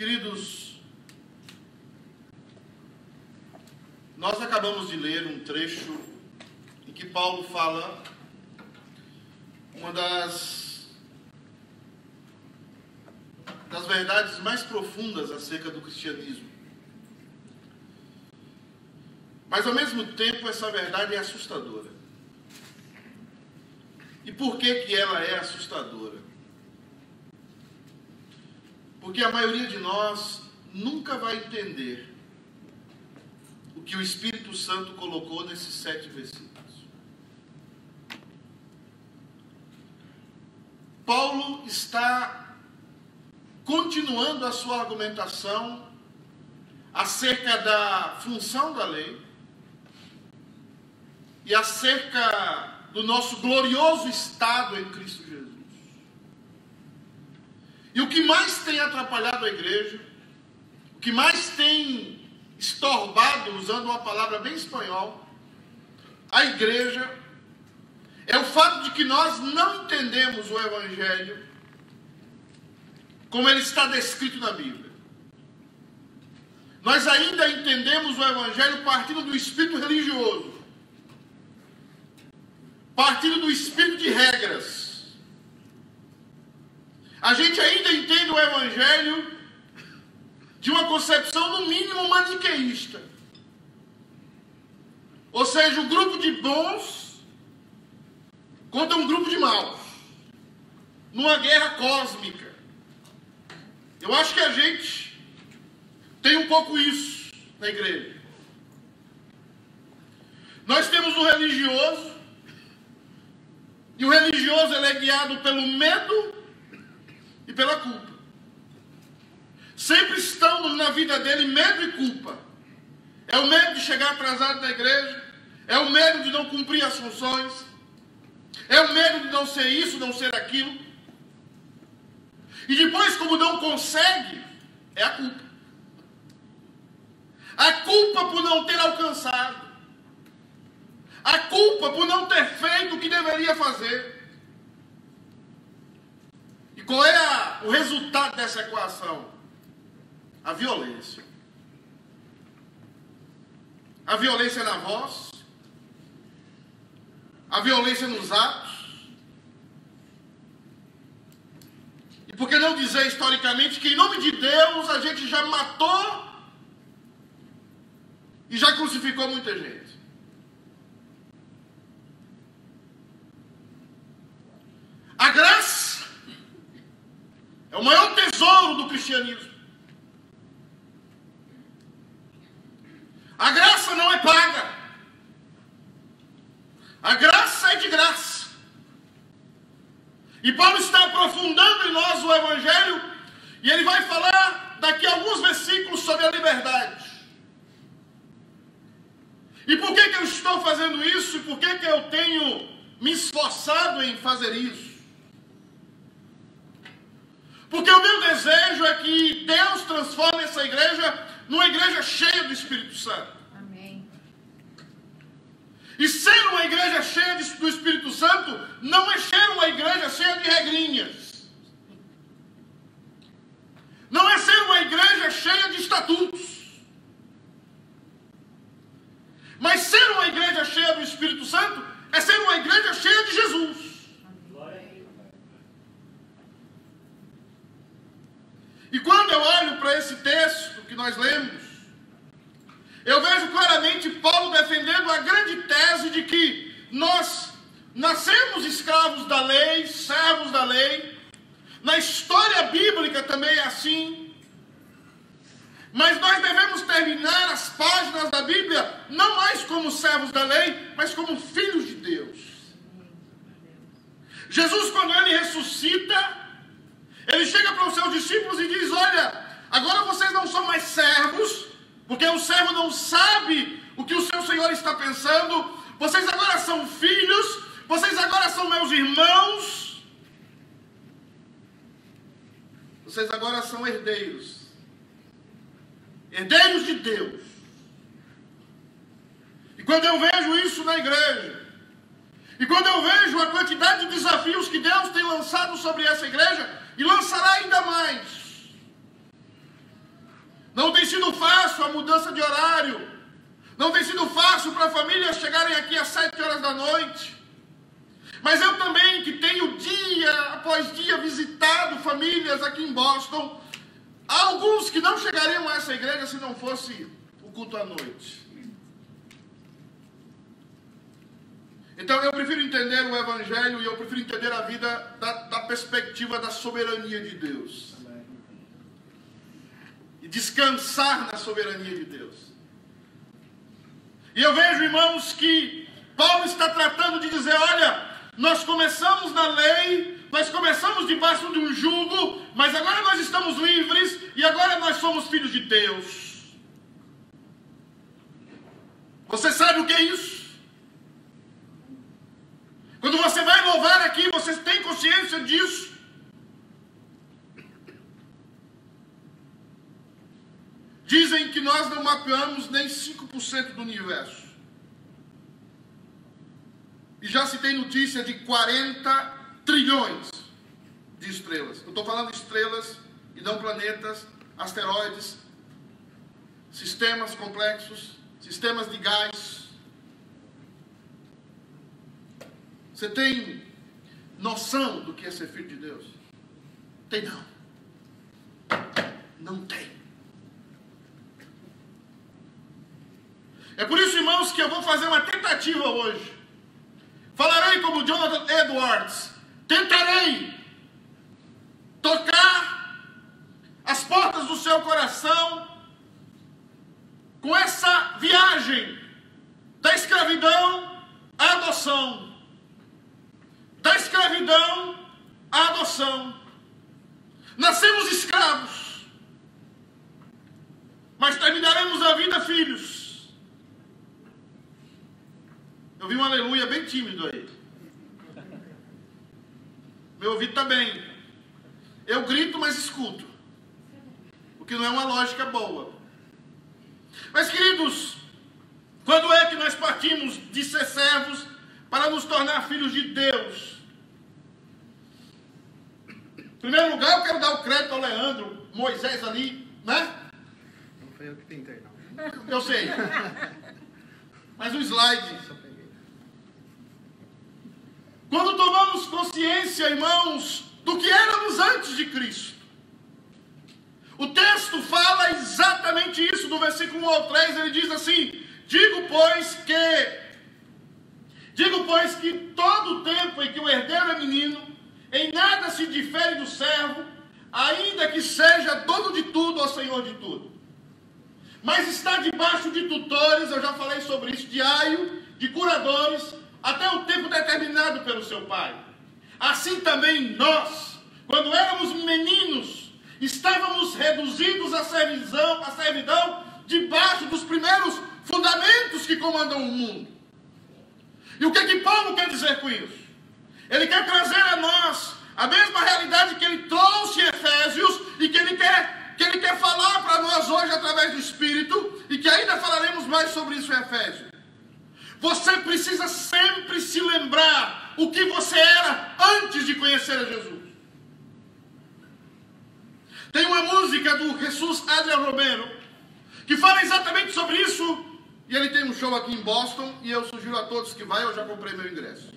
Queridos, nós acabamos de ler um trecho em que Paulo fala uma das, das verdades mais profundas acerca do cristianismo. Mas ao mesmo tempo essa verdade é assustadora. E por que que ela é assustadora? Porque a maioria de nós nunca vai entender o que o Espírito Santo colocou nesses sete versículos. Paulo está continuando a sua argumentação acerca da função da lei e acerca do nosso glorioso estado em Cristo Jesus. E o que mais tem atrapalhado a igreja, o que mais tem estorbado, usando uma palavra bem espanhol, a igreja, é o fato de que nós não entendemos o Evangelho como ele está descrito na Bíblia. Nós ainda entendemos o Evangelho partindo do espírito religioso, partindo do espírito de regras a gente ainda entende o Evangelho de uma concepção, no mínimo, maniqueísta. Ou seja, um grupo de bons contra um grupo de maus. Numa guerra cósmica. Eu acho que a gente tem um pouco isso na igreja. Nós temos o religioso, e o religioso é guiado pelo medo e pela culpa. Sempre estão na vida dele medo e culpa. É o medo de chegar atrasado na igreja, é o medo de não cumprir as funções, é o medo de não ser isso, não ser aquilo. E depois, como não consegue, é a culpa. A culpa por não ter alcançado. A culpa por não ter feito o que deveria fazer. Qual é a, o resultado dessa equação? A violência. A violência na voz, a violência nos atos. E por que não dizer historicamente que, em nome de Deus, a gente já matou e já crucificou muita gente? A graça é o maior tesouro do cristianismo. A graça não é paga. A graça é de graça. E Paulo está aprofundando em nós o Evangelho, e ele vai falar daqui a alguns versículos sobre a liberdade. E por que, que eu estou fazendo isso? E por que, que eu tenho me esforçado em fazer isso? Porque o meu desejo é que Deus transforme essa igreja numa igreja cheia do Espírito Santo. Amém. E ser uma igreja cheia do Espírito Santo não é ser uma igreja cheia de regrinhas. Não é ser uma igreja cheia de estatutos. Mas ser uma igreja cheia do Espírito Santo é ser uma igreja cheia de Jesus. E quando eu olho para esse texto que nós lemos, eu vejo claramente Paulo defendendo a grande tese de que nós nascemos escravos da lei, servos da lei. Na história bíblica também é assim. Mas nós devemos terminar as páginas da Bíblia não mais como servos da lei, mas como filhos de Deus. Jesus, quando ele ressuscita, ele chega para os seus discípulos e diz: Olha, agora vocês não são mais servos, porque o servo não sabe o que o seu senhor está pensando. Vocês agora são filhos, vocês agora são meus irmãos. Vocês agora são herdeiros. Herdeiros de Deus. E quando eu vejo isso na igreja, e quando eu vejo a quantidade de desafios que Deus tem lançado sobre essa igreja, e lançará ainda mais. Não tem sido fácil a mudança de horário. Não tem sido fácil para famílias chegarem aqui às sete horas da noite. Mas eu também, que tenho dia após dia visitado famílias aqui em Boston, há alguns que não chegariam a essa igreja se não fosse o culto à noite. Então eu prefiro entender o Evangelho e eu prefiro entender a vida da, da perspectiva da soberania de Deus. E descansar na soberania de Deus. E eu vejo, irmãos, que Paulo está tratando de dizer: olha, nós começamos na lei, nós começamos debaixo de um jugo, mas agora nós estamos livres e agora nós somos filhos de Deus. Você sabe o que é isso? Quando você vai louvar aqui, você tem consciência disso? Dizem que nós não mapeamos nem 5% do universo. E já se tem notícia de 40 trilhões de estrelas. Eu estou falando de estrelas e não planetas, asteroides, sistemas complexos, sistemas de gás. Você tem noção do que é ser filho de Deus? Tem não. Não tem. É por isso, irmãos, que eu vou fazer uma tentativa hoje Falarei como Jonathan Edwards. Tentarei tocar as portas do seu coração com essa viagem da escravidão à adoção. Da escravidão à adoção. Nascemos escravos, mas terminaremos a vida filhos. Eu vi um aleluia bem tímido aí. Meu ouvido está bem. Eu grito, mas escuto. O que não é uma lógica boa. Mas, queridos, quando é que nós partimos de ser servos para nos tornar filhos de Deus? Em primeiro lugar, eu quero dar o crédito ao Leandro, Moisés ali, né? Não foi eu que tentei, não. Eu sei. Mas o slide quando tomamos consciência, irmãos, do que éramos antes de Cristo. O texto fala exatamente isso, do versículo 1 ao 3, ele diz assim: Digo, pois, que Digo, pois, que todo o tempo em que o herdeiro é menino, em nada se difere do servo, ainda que seja dono de tudo ao Senhor de tudo. Mas está debaixo de tutores, eu já falei sobre isso, de aio, de curadores, até o tempo determinado pelo seu pai. Assim também nós, quando éramos meninos, estávamos reduzidos à servidão, à servidão debaixo dos primeiros fundamentos que comandam o mundo. E o que, que Paulo quer dizer com isso? Ele quer trazer a nós a mesma realidade que ele trouxe em Efésios e que ele quer, que ele quer falar para nós hoje através do Espírito e que ainda falaremos mais sobre isso em Efésios. Você precisa sempre se lembrar o que você era antes de conhecer a Jesus. Tem uma música do Jesus Adrian Romero que fala exatamente sobre isso. E ele tem um show aqui em Boston e eu sugiro a todos que vá, eu já comprei meu ingresso.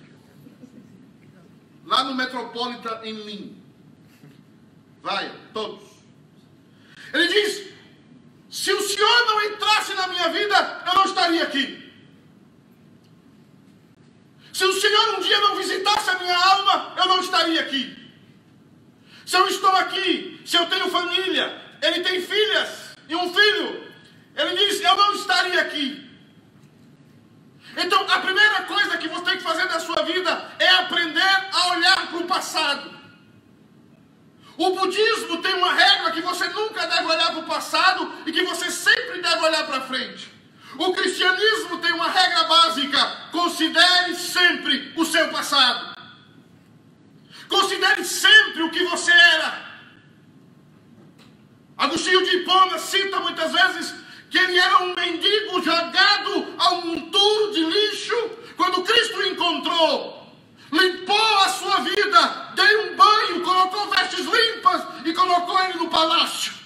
Lá no Metropolitan em Lynn. Vai, todos. Ele diz: se o Senhor não entrasse na minha vida, eu não estaria aqui. Se o Senhor um dia não visitasse a minha alma, eu não estaria aqui. Se eu estou aqui, se eu tenho família, ele tem filhas e um filho, ele diz: Eu não estaria aqui. Então, a primeira coisa que você tem que fazer na sua vida é aprender a olhar para o passado. O budismo tem uma regra que você nunca deve olhar para o passado e que você sempre deve olhar para frente. O cristianismo tem uma regra básica: considere sempre o seu passado. Considere sempre o que você era. Agostinho de Hipona cita muitas vezes que ele era um mendigo jogado a um monturo de lixo quando Cristo o encontrou. Limpou a sua vida, deu um banho, colocou vestes limpas e colocou ele no palácio.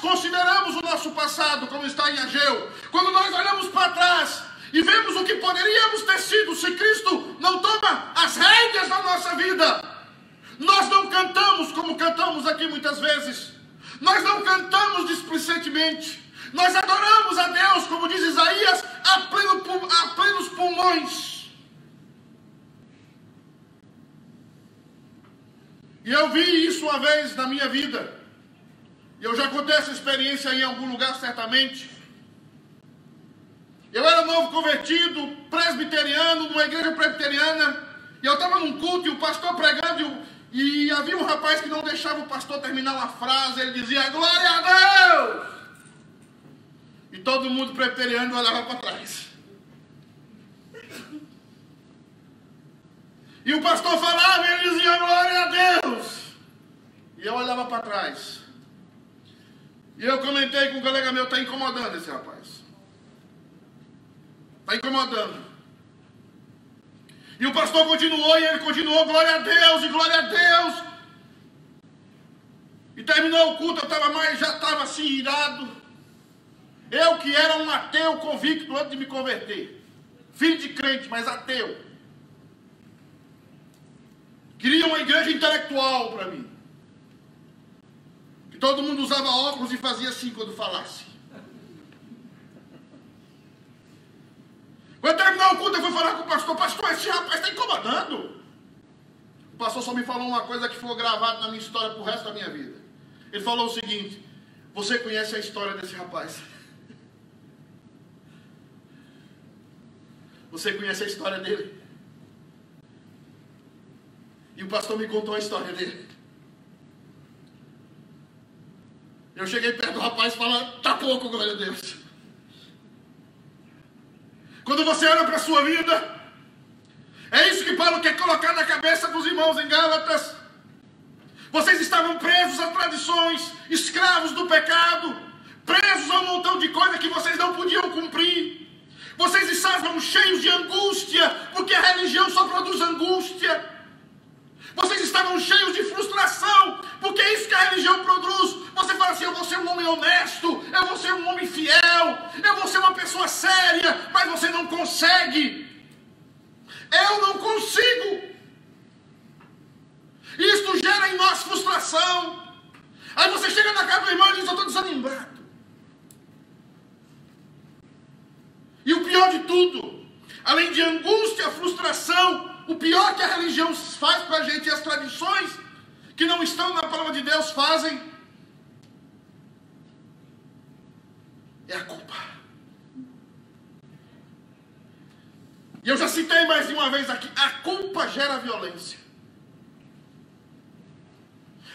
Consideramos o nosso passado, como está em Ageu, quando nós olhamos para trás e vemos o que poderíamos ter sido se Cristo não toma as rédeas da nossa vida, nós não cantamos como cantamos aqui muitas vezes, nós não cantamos displicentemente, nós adoramos a Deus, como diz Isaías, a, pleno, a plenos pulmões. E eu vi isso uma vez na minha vida. Eu já contei essa experiência em algum lugar, certamente. Eu era novo convertido, presbiteriano, numa igreja presbiteriana. E eu estava num culto e o pastor pregando. E, e havia um rapaz que não deixava o pastor terminar uma frase. Ele dizia: Glória a Deus! E todo mundo presbiteriano olhava para trás. E o pastor falava e ele dizia: Glória a Deus! E eu olhava para trás. E eu comentei com um colega meu: está incomodando esse rapaz. Está incomodando. E o pastor continuou e ele continuou: Glória a Deus e glória a Deus. E terminou o culto, eu estava mais, já estava assim irado. Eu que era um ateu convicto antes de me converter. Filho de crente, mas ateu. Queria uma igreja intelectual para mim. Todo mundo usava óculos e fazia assim quando falasse. Quando terminar o culto, eu fui falar com o pastor: Pastor, esse rapaz está incomodando. O pastor só me falou uma coisa que ficou gravada na minha história para o resto da minha vida. Ele falou o seguinte: Você conhece a história desse rapaz? Você conhece a história dele? E o pastor me contou a história dele. Eu cheguei perto do rapaz e falei, tá pouco, glória a Deus. Quando você olha para a sua vida, é isso que Paulo quer colocar na cabeça dos irmãos em Gálatas. Vocês estavam presos a tradições, escravos do pecado, presos a um montão de coisas que vocês não podiam cumprir. Vocês estavam cheios de angústia, porque a religião só produz angústia. Vocês estavam cheios de frustração, porque é isso que a religião produz. Você fala assim: eu vou ser um homem honesto, eu vou ser um homem fiel, eu vou ser uma pessoa séria, mas você não consegue. Eu não consigo. Isto gera em nós frustração. Aí você chega na casa do irmão e diz: Eu estou desanimado. E o pior de tudo, além de angústia, frustração, o pior que a religião faz para a gente e as tradições que não estão na palavra de Deus fazem é a culpa. E eu já citei mais de uma vez aqui: a culpa gera violência.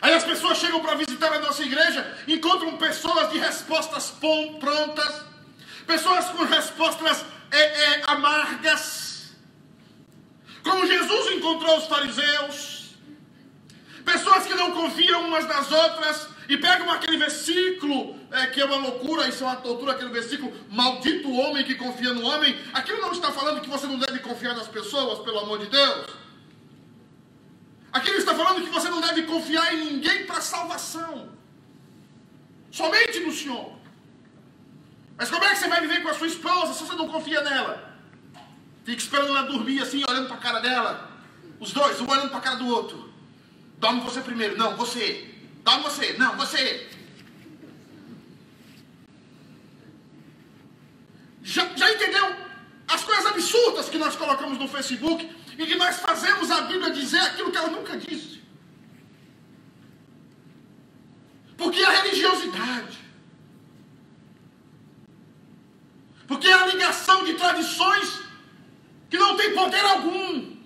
Aí as pessoas chegam para visitar a nossa igreja, encontram pessoas de respostas prontas, pessoas com respostas é, é, amargas como Jesus encontrou os fariseus, pessoas que não confiam umas nas outras e pegam aquele versículo é, que é uma loucura, isso é uma tortura, aquele versículo, maldito o homem que confia no homem. Aquilo não está falando que você não deve confiar nas pessoas, pelo amor de Deus. Aquilo está falando que você não deve confiar em ninguém para salvação. Somente no Senhor. Mas como é que você vai viver com a sua esposa se você não confia nela? Fica esperando ela dormir assim, olhando para a cara dela. Os dois, um olhando para a cara do outro. Dorme você primeiro. Não, você. Dorme você. Não, você. Já, já entendeu? As coisas absurdas que nós colocamos no Facebook e que nós fazemos a Bíblia dizer aquilo que ela nunca disse. Porque a religiosidade. Porque a ligação de tradições que não tem poder algum,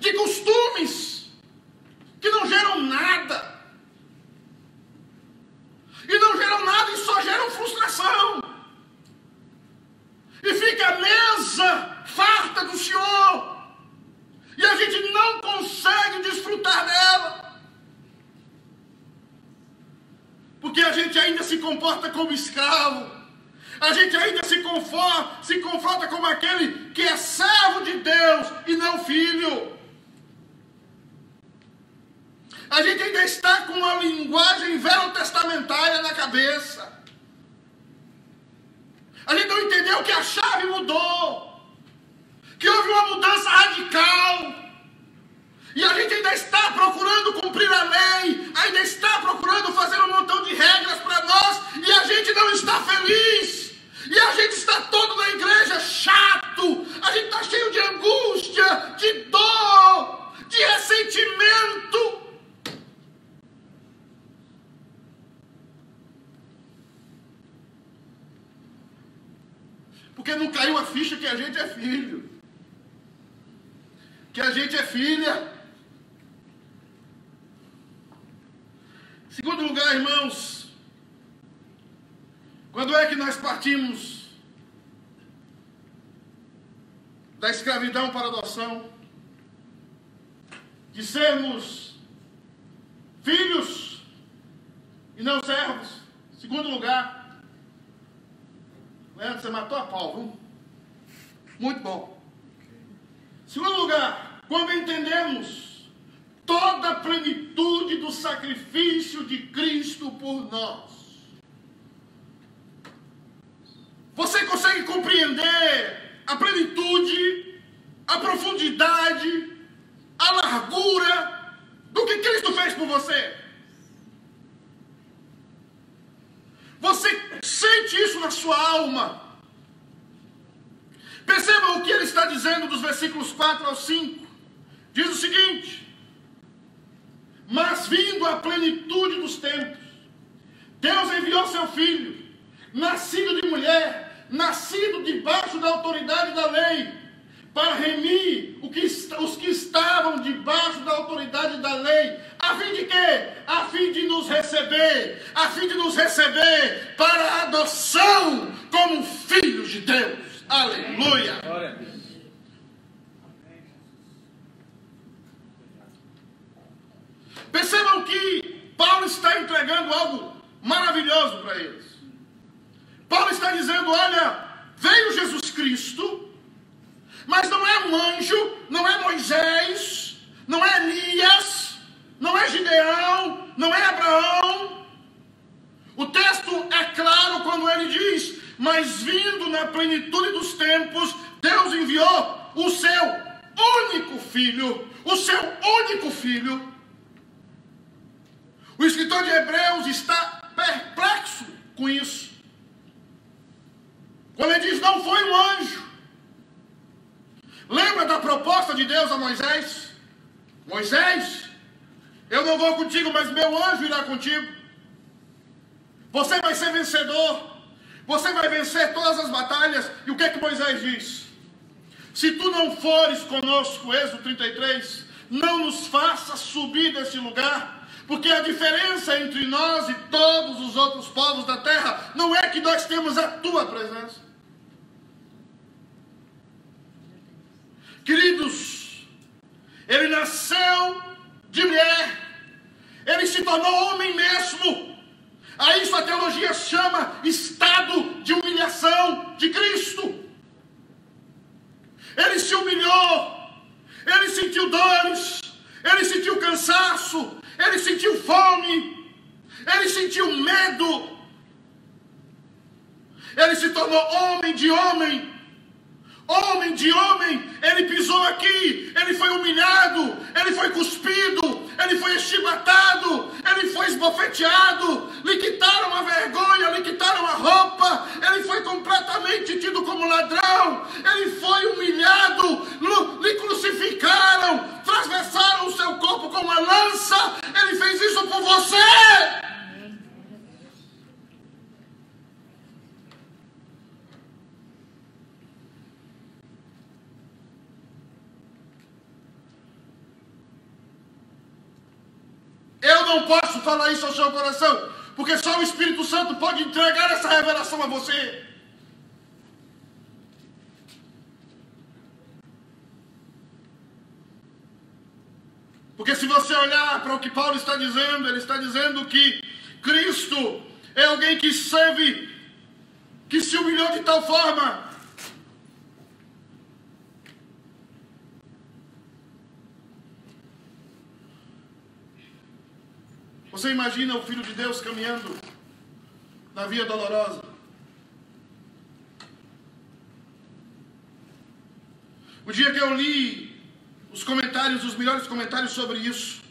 de costumes que não geram nada, e não geram nada e só geram frustração, e fica a mesa farta do Senhor, e a gente não consegue desfrutar dela, porque a gente ainda se comporta como escravo a gente ainda se, se confronta como aquele que é servo de Deus e não filho. A gente ainda está com uma linguagem velotestamentária na cabeça. A gente não entendeu que a chave mudou, que houve uma mudança radical. E a gente ainda está procurando cumprir a lei, ainda está procurando fazer um montão de regras para nós, e a gente não está feliz. E a gente está todo na igreja chato, a gente está cheio de angústia, de dor, de ressentimento. Porque não caiu a ficha que a gente é filho, que a gente é filha. Segundo lugar, irmãos, quando é que nós partimos da escravidão para adoção? De sermos filhos e não servos. Segundo lugar, Leandro, você matou a pau, viu? Muito bom. Segundo lugar, quando entendemos toda a plenitude do sacrifício de Cristo por nós. Você consegue compreender a plenitude, a profundidade, a largura do que Cristo fez por você? Você sente isso na sua alma? Perceba o que ele está dizendo dos versículos 4 ao 5. Diz o seguinte: mas vindo a plenitude dos tempos, Deus enviou seu filho, nascido de mulher, nascido debaixo da autoridade da lei, para remir os que estavam debaixo da autoridade da lei, a fim de quê? A fim de nos receber, a fim de nos receber para a adoção como filhos de Deus. Aleluia! Percebam que Paulo está entregando algo maravilhoso para eles. Paulo está dizendo: olha, veio Jesus Cristo, mas não é um anjo, não é Moisés, não é Elias, não é Gideão, não é Abraão. O texto é claro quando ele diz: Mas vindo na plenitude dos tempos, Deus enviou o seu único filho, o seu único filho o escritor de Hebreus está perplexo com isso. Quando ele diz: Não foi um anjo. Lembra da proposta de Deus a Moisés? Moisés, eu não vou contigo, mas meu anjo irá contigo. Você vai ser vencedor. Você vai vencer todas as batalhas. E o que é que Moisés diz? Se tu não fores conosco, Êxodo 33, não nos faça subir desse lugar porque a diferença entre nós e todos os outros povos da terra não é que nós temos a tua presença. Queridos, ele nasceu de mulher, ele se tornou homem mesmo. A isso a teologia chama estado de humilhação de Cristo. Ele se humilhou, ele sentiu dores, ele sentiu cansaço, ele sentiu fome, ele sentiu medo, ele se tornou homem de homem, homem de homem, ele pisou aqui, ele foi humilhado, ele foi cuspido, ele foi estibatado, ele foi esbofeteado, lhe quitaram a vergonha, lhe quitaram a roupa, ele foi completamente tido como ladrão, ele foi humilhado, lhe crucificaram, transversaram o seu corpo com uma lança, ele fez isso por você. Eu não posso falar isso ao seu coração, porque só o Espírito Santo pode entregar essa revelação a você. Porque se você olhar para o que Paulo está dizendo, ele está dizendo que Cristo é alguém que serve, que se humilhou de tal forma Você imagina o Filho de Deus caminhando na via dolorosa? O dia que eu li os comentários, os melhores comentários sobre isso,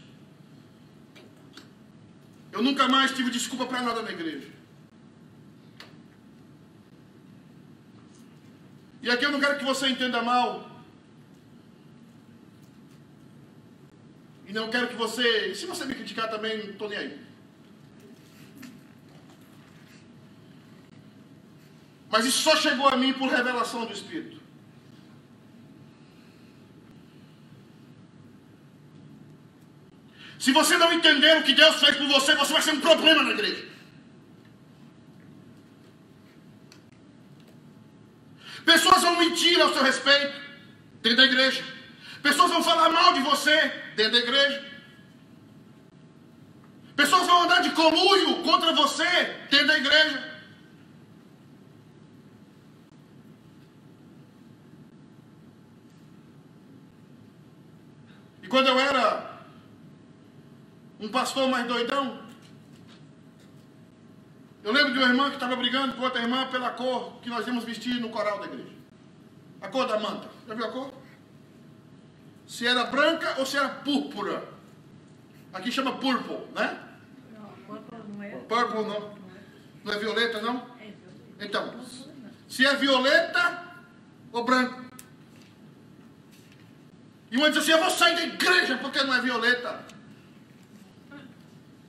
eu nunca mais tive desculpa para nada na igreja. E aqui eu não quero que você entenda mal. E não quero que você. Se você me criticar também, não estou nem aí. Mas isso só chegou a mim por revelação do Espírito. Se você não entender o que Deus fez por você, você vai ser um problema na igreja. Pessoas vão mentir ao seu respeito dentro da igreja. Pessoas vão falar mal de você dentro da igreja. Pessoas vão andar de conluio contra você dentro da igreja. E quando eu era um pastor mais doidão, eu lembro de uma irmã que estava brigando com outra irmã pela cor que nós íamos vestir no coral da igreja. A cor da manta. Já viu a cor? Se era branca ou se era púrpura. Aqui chama purple, né? Não, purple não é. Purple não. Não é violeta, não? É, Então, se é violeta ou branco. E uma diz assim, eu vou sair da igreja porque não é violeta.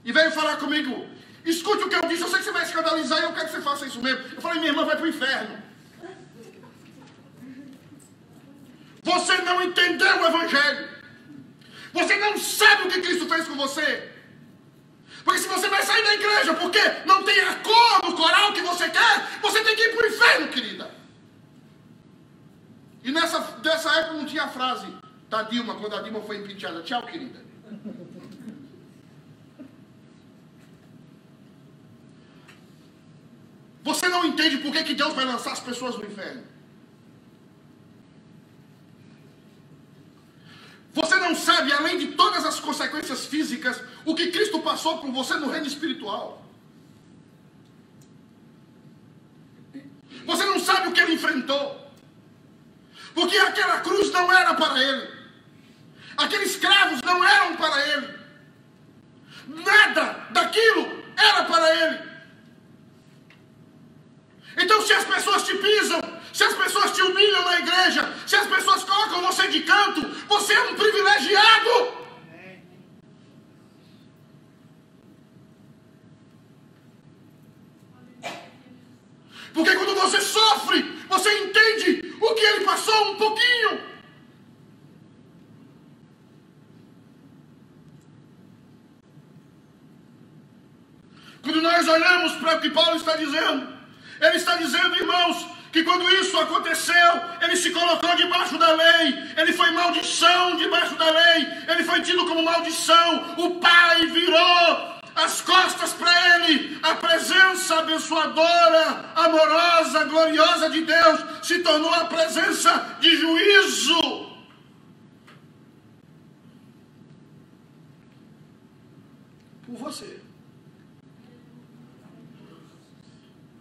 E veio falar comigo, escute o que eu disse, eu sei que você vai escandalizar e eu quero que você faça isso mesmo. Eu falei, minha irmã vai para o inferno. Você não entendeu o Evangelho. Você não sabe o que Cristo fez com você. Porque se você vai sair da igreja porque não tem a cor do coral que você quer, você tem que ir para o inferno, querida. E nessa, nessa época não tinha a frase da Dilma, quando a Dilma foi impeachada. Tchau, querida. Você não entende por que, que Deus vai lançar as pessoas no inferno. Você não sabe, além de todas as consequências físicas, o que Cristo passou por você no reino espiritual. Você não sabe o que ele enfrentou. Porque aquela cruz não era para ele. Aqueles escravos não eram para ele. Nada daquilo era para ele. Então, se as pessoas te pisam, se as pessoas te humilham na igreja, se as pessoas colocam você de canto, você é um privilegiado. Porque quando você sofre, você entende o que ele passou um pouquinho. Quando nós olhamos para o que Paulo está dizendo, ele está dizendo, irmãos, que quando isso aconteceu, ele se colocou debaixo da lei, ele foi maldição debaixo da lei, ele foi tido como maldição. O Pai virou as costas para ele, a presença abençoadora, amorosa, gloriosa de Deus se tornou a presença de juízo. Por você.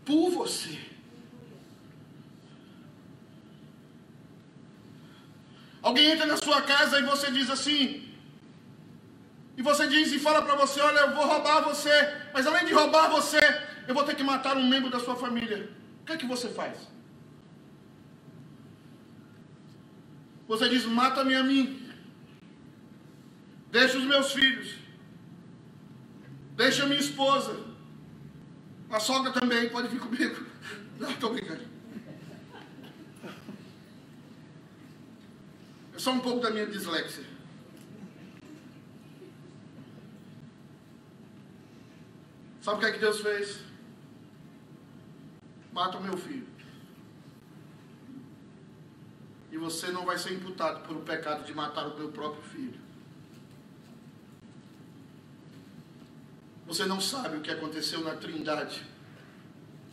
Por você. Alguém entra na sua casa e você diz assim, e você diz e fala para você: Olha, eu vou roubar você, mas além de roubar você, eu vou ter que matar um membro da sua família. O que é que você faz? Você diz: Mata-me a mim, deixa os meus filhos, deixa a minha esposa, a sogra também, pode vir comigo. Não, estou brincando. É só um pouco da minha dislexia. Sabe o que é que Deus fez? Mata o meu filho. E você não vai ser imputado pelo pecado de matar o meu próprio filho. Você não sabe o que aconteceu na Trindade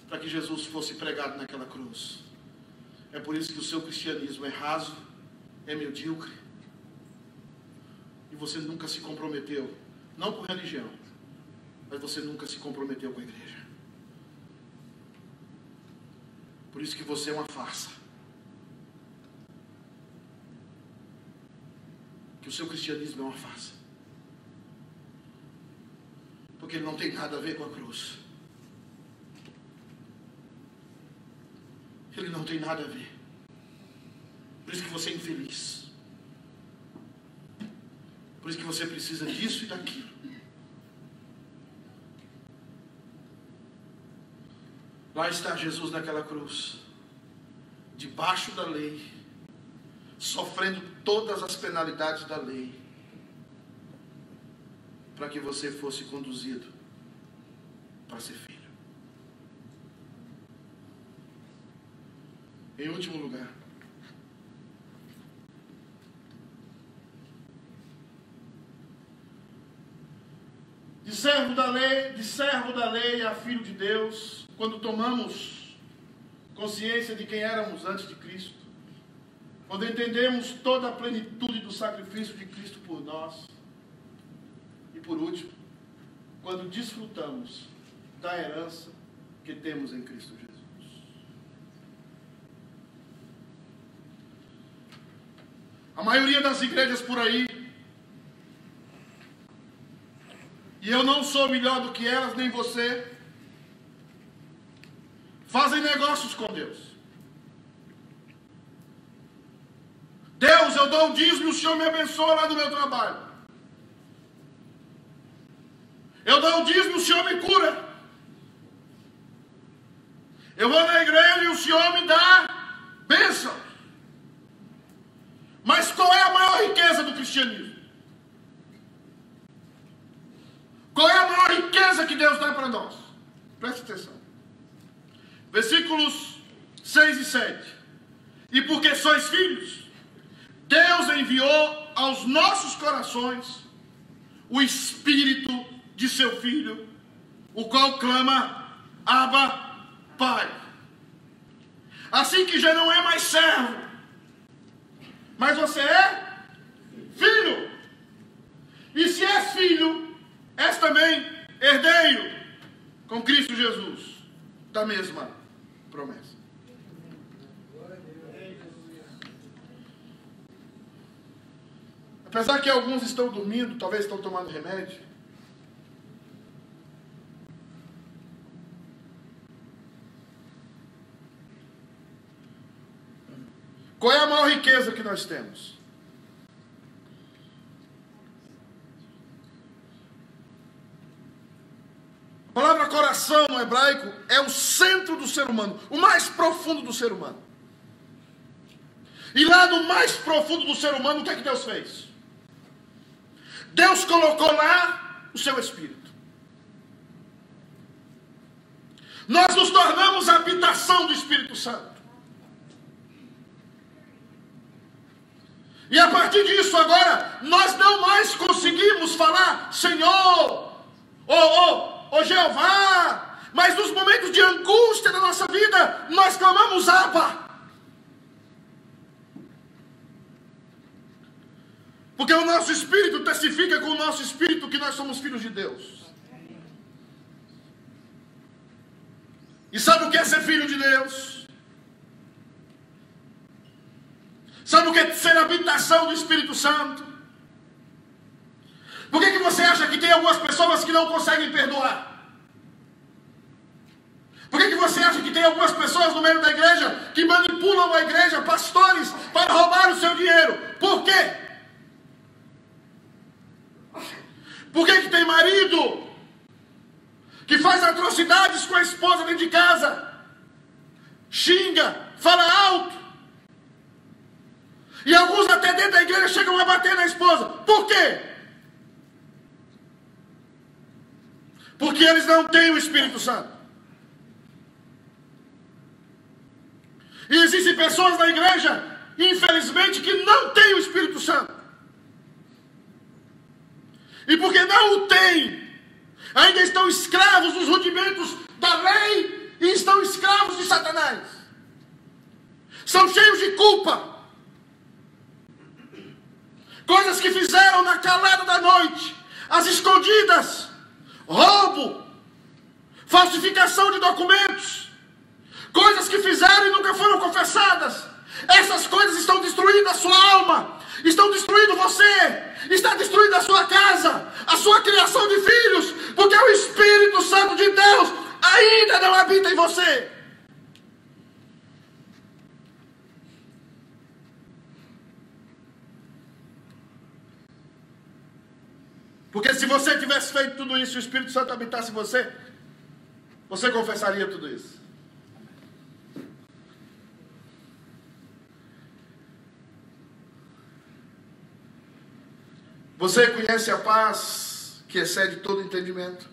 para que Jesus fosse pregado naquela cruz. É por isso que o seu cristianismo é raso, é medíocre. E você nunca se comprometeu, não com religião, mas você nunca se comprometeu com a igreja. Por isso que você é uma farsa. Que o seu cristianismo é uma farsa. Porque ele não tem nada a ver com a cruz. Ele não tem nada a ver. Por isso que você é infeliz. Por isso que você precisa disso e daquilo. Lá está Jesus naquela cruz, debaixo da lei, sofrendo todas as penalidades da lei, para que você fosse conduzido para ser filho. Em último lugar, de servo da lei, de servo da lei a filho de Deus, quando tomamos consciência de quem éramos antes de Cristo, quando entendemos toda a plenitude do sacrifício de Cristo por nós, e por último, quando desfrutamos da herança que temos em Cristo Jesus. A maioria das igrejas por aí e eu não sou melhor do que elas, nem você, fazem negócios com Deus. Deus, eu dou o dízimo, o Senhor me abençoa lá no meu trabalho. Eu dou o dízimo, o Senhor me cura. Eu vou na igreja e o Senhor me dá bênção. Mas qual é a maior riqueza do cristianismo? Qual é a maior riqueza que Deus dá para nós? Preste atenção. Versículos 6 e 7. E porque sois filhos, Deus enviou aos nossos corações o Espírito de seu Filho, o qual clama, Abba, Pai. Assim que já não é mais servo, mas você é filho. E se és filho, És também herdeiro com Cristo Jesus da mesma promessa. Apesar que alguns estão dormindo, talvez estão tomando remédio. Qual é a maior riqueza que nós temos? A palavra coração no hebraico é o centro do ser humano, o mais profundo do ser humano. E lá no mais profundo do ser humano, o que é que Deus fez? Deus colocou lá o seu espírito. Nós nos tornamos a habitação do Espírito Santo. E a partir disso, agora, nós não mais conseguimos falar, Senhor, oh, oh, ó Jeová, mas nos momentos de angústia da nossa vida, nós clamamos Abba. Porque o nosso espírito testifica com o nosso espírito que nós somos filhos de Deus. E sabe o que é ser filho de Deus? Sabe o que é ser habitação do Espírito Santo? Por que, que você acha que tem algumas pessoas que não conseguem perdoar? Por que, que você acha que tem algumas pessoas no meio da igreja que manipulam a igreja, pastores, para roubar o seu dinheiro? Por quê? Por que, que tem marido que faz atrocidades com a esposa dentro de casa? Xinga, fala alto. E alguns até dentro da igreja chegam a bater na esposa. Por quê? Porque eles não têm o Espírito Santo. E existem pessoas na igreja, infelizmente, que não têm o Espírito Santo. E porque não o têm, ainda estão escravos dos rudimentos da lei e estão escravos de Satanás. São cheios de culpa. Coisas que fizeram na calada da noite, às escondidas roubo, falsificação de documentos, coisas que fizeram e nunca foram confessadas. Essas coisas estão destruindo a sua alma, estão destruindo você, está destruindo a sua casa, a sua criação de filhos, porque o Espírito Santo de Deus ainda não habita em você. Porque se você tivesse feito tudo isso o Espírito Santo habitasse em você, você confessaria tudo isso. Você conhece a paz que excede todo entendimento?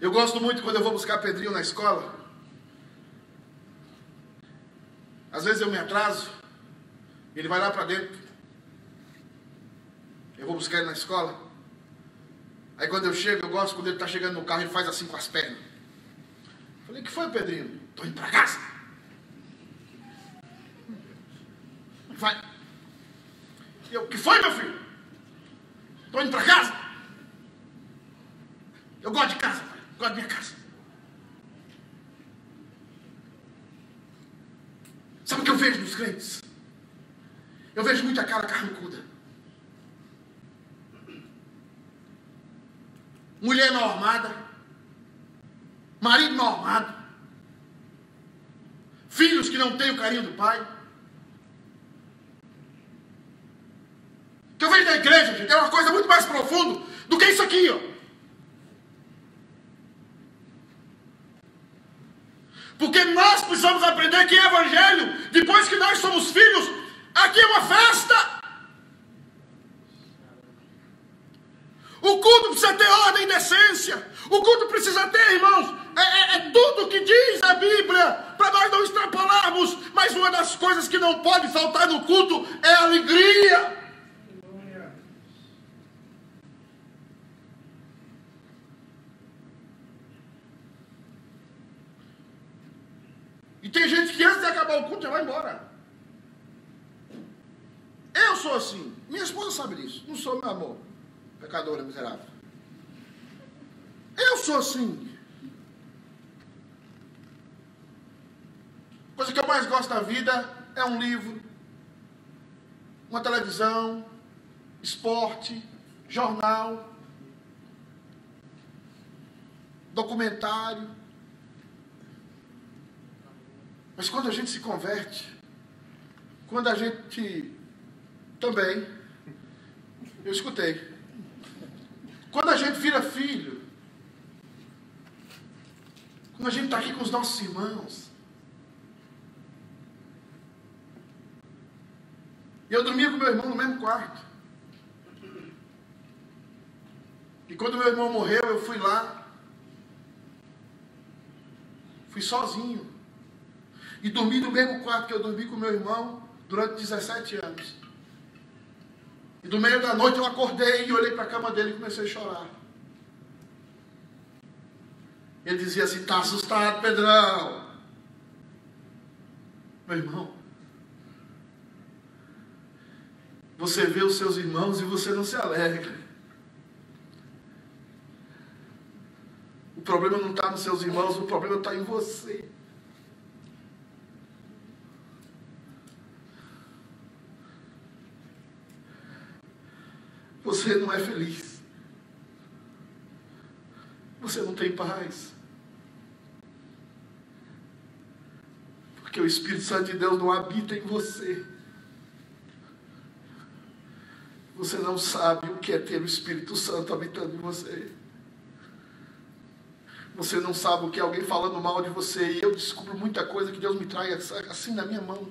Eu gosto muito quando eu vou buscar Pedrinho na escola. Às vezes eu me atraso, ele vai lá para dentro. Eu vou buscar ele na escola. Aí quando eu chego, eu gosto quando ele está chegando no carro, ele faz assim com as pernas. Falei, que foi, Pedrinho? Estou indo para casa. Vai. Eu, que foi, meu filho? Estou indo para casa. Eu gosto de casa, pai. Gosto da minha casa. Sabe o que eu vejo nos crentes? Eu vejo muita cara carrancuda. Mulher mal armada. Marido mal armado. Filhos que não têm o carinho do pai. O que eu vejo na igreja, gente, é uma coisa muito mais profunda do que isso aqui, ó. Porque nós precisamos aprender que é evangelho, depois que nós somos filhos, aqui é uma festa. O culto precisa ter ordem e decência. O culto precisa ter, irmãos, é, é, é tudo que diz a Bíblia, para nós não extrapolarmos. Mas uma das coisas que não pode faltar no culto é alegria. E tem gente que antes de acabar o culto já vai embora. Eu sou assim. Minha esposa sabe disso. Não sou, meu amor. Pecadora miserável. Eu sou assim. Coisa que eu mais gosto da vida é um livro, uma televisão, esporte, jornal, documentário. Mas quando a gente se converte, quando a gente também, eu escutei, quando a gente vira filho, quando a gente está aqui com os nossos irmãos, eu dormia com meu irmão no mesmo quarto. E quando meu irmão morreu, eu fui lá. Fui sozinho. E dormi no mesmo quarto que eu dormi com meu irmão durante 17 anos. E do meio da noite eu acordei e olhei para a cama dele e comecei a chorar. Ele dizia assim: Está assustado, Pedrão. Meu irmão, Você vê os seus irmãos e você não se alegra. O problema não está nos seus irmãos, o problema está em você. Você não é feliz. Você não tem paz. Porque o Espírito Santo de Deus não habita em você. Você não sabe o que é ter o Espírito Santo habitando em você. Você não sabe o que é alguém falando mal de você. E eu descubro muita coisa que Deus me traz assim na minha mão.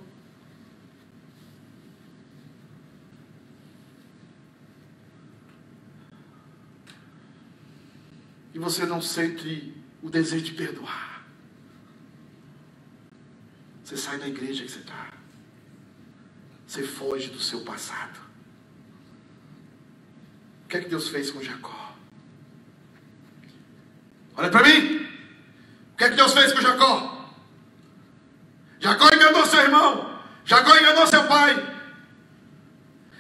E você não sente o desejo de perdoar. Você sai da igreja que você está. Você foge do seu passado. O que é que Deus fez com Jacó? Olha para mim. O que é que Deus fez com Jacó? Jacó enganou seu irmão. Jacó enganou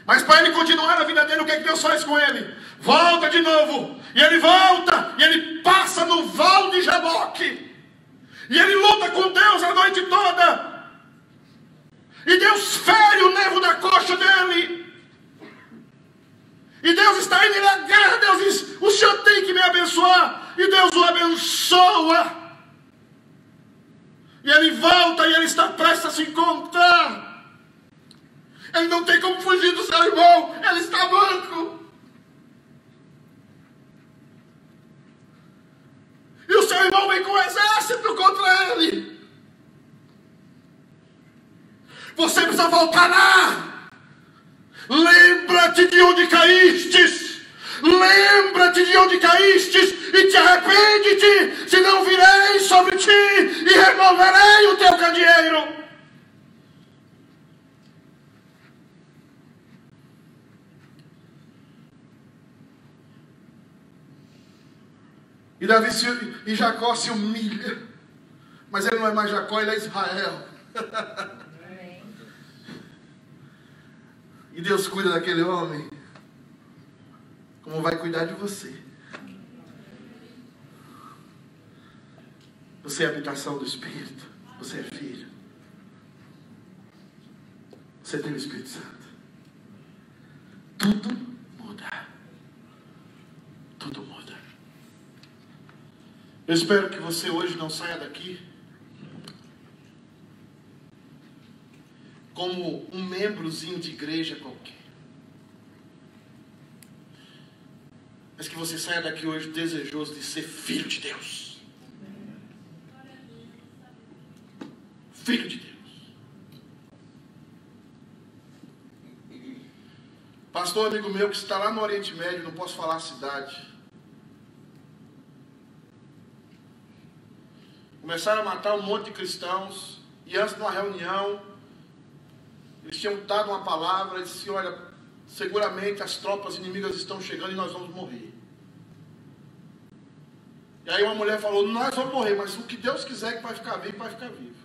Mas para ele continuar a vida dele, o que, é que Deus faz com ele? Volta de novo. E ele volta. E ele passa no val de Jaboque. E ele luta com Deus a noite toda. E Deus fere o nervo da coxa dele. E Deus está indo na guerra. Deus diz: O Senhor tem que me abençoar. E Deus o abençoa. E ele volta e ele está prestes a se encontrar. Ele não tem como fugir do seu irmão. Ele está manco. E o seu irmão vem com o exército contra ele. Você precisa voltar lá. Lembra-te de onde caístes. Lembra-te de onde caístes e te arrepende-te, senão virei sobre ti e removerei o teu candeeiro. E Davi se, e Jacó se humilha. Mas ele não é mais Jacó, ele é Israel. e Deus cuida daquele homem. Como vai cuidar de você. Você é habitação do Espírito. Você é filho. Você tem o Espírito Santo. Tudo muda. Tudo muda. Eu espero que você hoje não saia daqui como um membrozinho de igreja qualquer. Mas que você saia daqui hoje desejoso de ser filho de Deus. Filho de Deus. Pastor amigo meu que está lá no Oriente Médio, não posso falar a cidade. Começaram a matar um monte de cristãos. E antes de uma reunião, eles tinham dado uma palavra e disse: Olha, seguramente as tropas inimigas estão chegando e nós vamos morrer. E aí uma mulher falou: Nós vamos morrer, mas o que Deus quiser que vai ficar vivo, vai ficar vivo.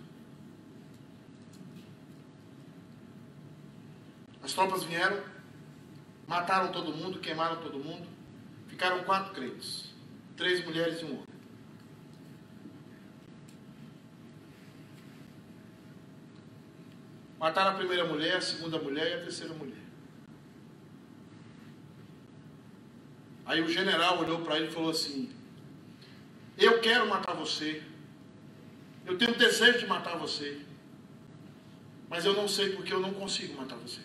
As tropas vieram, mataram todo mundo, queimaram todo mundo. Ficaram quatro crentes: três mulheres e um homem. Mataram a primeira mulher, a segunda mulher e a terceira mulher. Aí o general olhou para ele e falou assim: Eu quero matar você. Eu tenho desejo de matar você. Mas eu não sei porque eu não consigo matar você.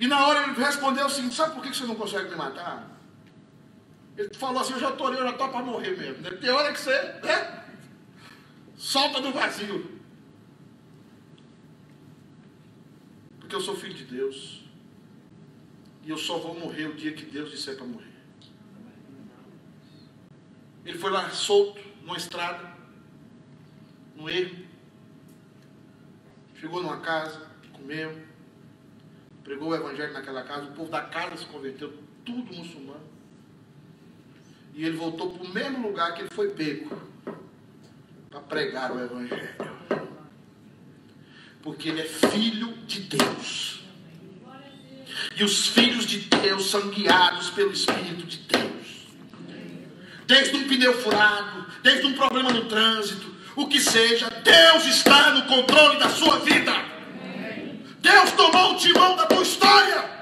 E na hora ele respondeu o seguinte: Sabe por que você não consegue me matar? Ele falou assim: Eu já estou eu já estou para morrer mesmo. Tem hora que você. Né? Solta do vazio. Porque eu sou filho de Deus. E eu só vou morrer o dia que Deus disser para morrer. Ele foi lá solto, numa estrada, no erro. Chegou numa casa, comeu, pregou o evangelho naquela casa, o povo da casa se converteu, tudo muçulmano. E ele voltou para o mesmo lugar que ele foi pego pregar o Evangelho. Porque ele é filho de Deus. E os filhos de Deus são guiados pelo Espírito de Deus. Desde um pneu furado, desde um problema no trânsito, o que seja, Deus está no controle da sua vida. Deus tomou o timão da tua história.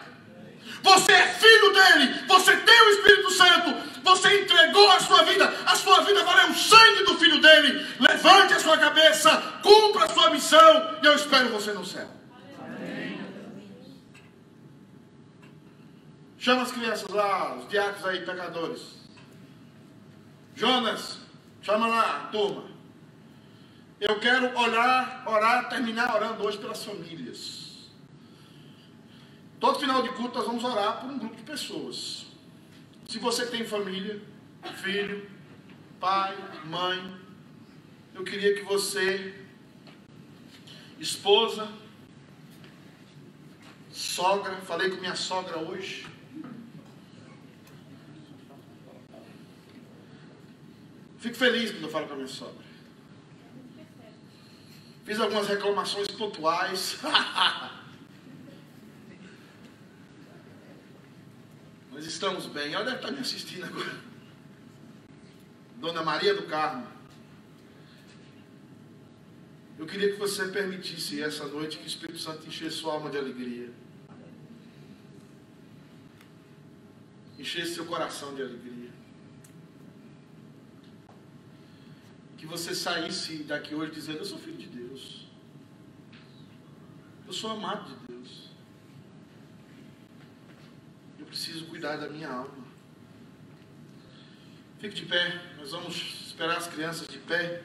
Você é filho dele, você tem o Espírito Santo, você entregou a sua vida, a sua vida valeu o sangue do filho dele. Levante a sua cabeça, cumpra a sua missão e eu espero você no céu. Chama as crianças lá, os diáconos aí, pecadores. Jonas, chama lá, turma. Eu quero orar, orar, terminar orando hoje pelas famílias. Todo final de culto nós vamos orar por um grupo de pessoas. Se você tem família, filho, pai, mãe, eu queria que você, esposa, sogra, falei com minha sogra hoje. Fico feliz quando eu falo com a minha sogra. Fiz algumas reclamações pontuais. Mas estamos bem. Ela deve estar me assistindo agora. Dona Maria do Carmo. Eu queria que você permitisse essa noite que o Espírito Santo enchesse sua alma de alegria. Enchesse seu coração de alegria. Que você saísse daqui hoje dizendo: Eu sou filho de Deus. Eu sou amado de Deus. Eu preciso cuidar da minha alma. Fique de pé. Nós vamos esperar as crianças de pé.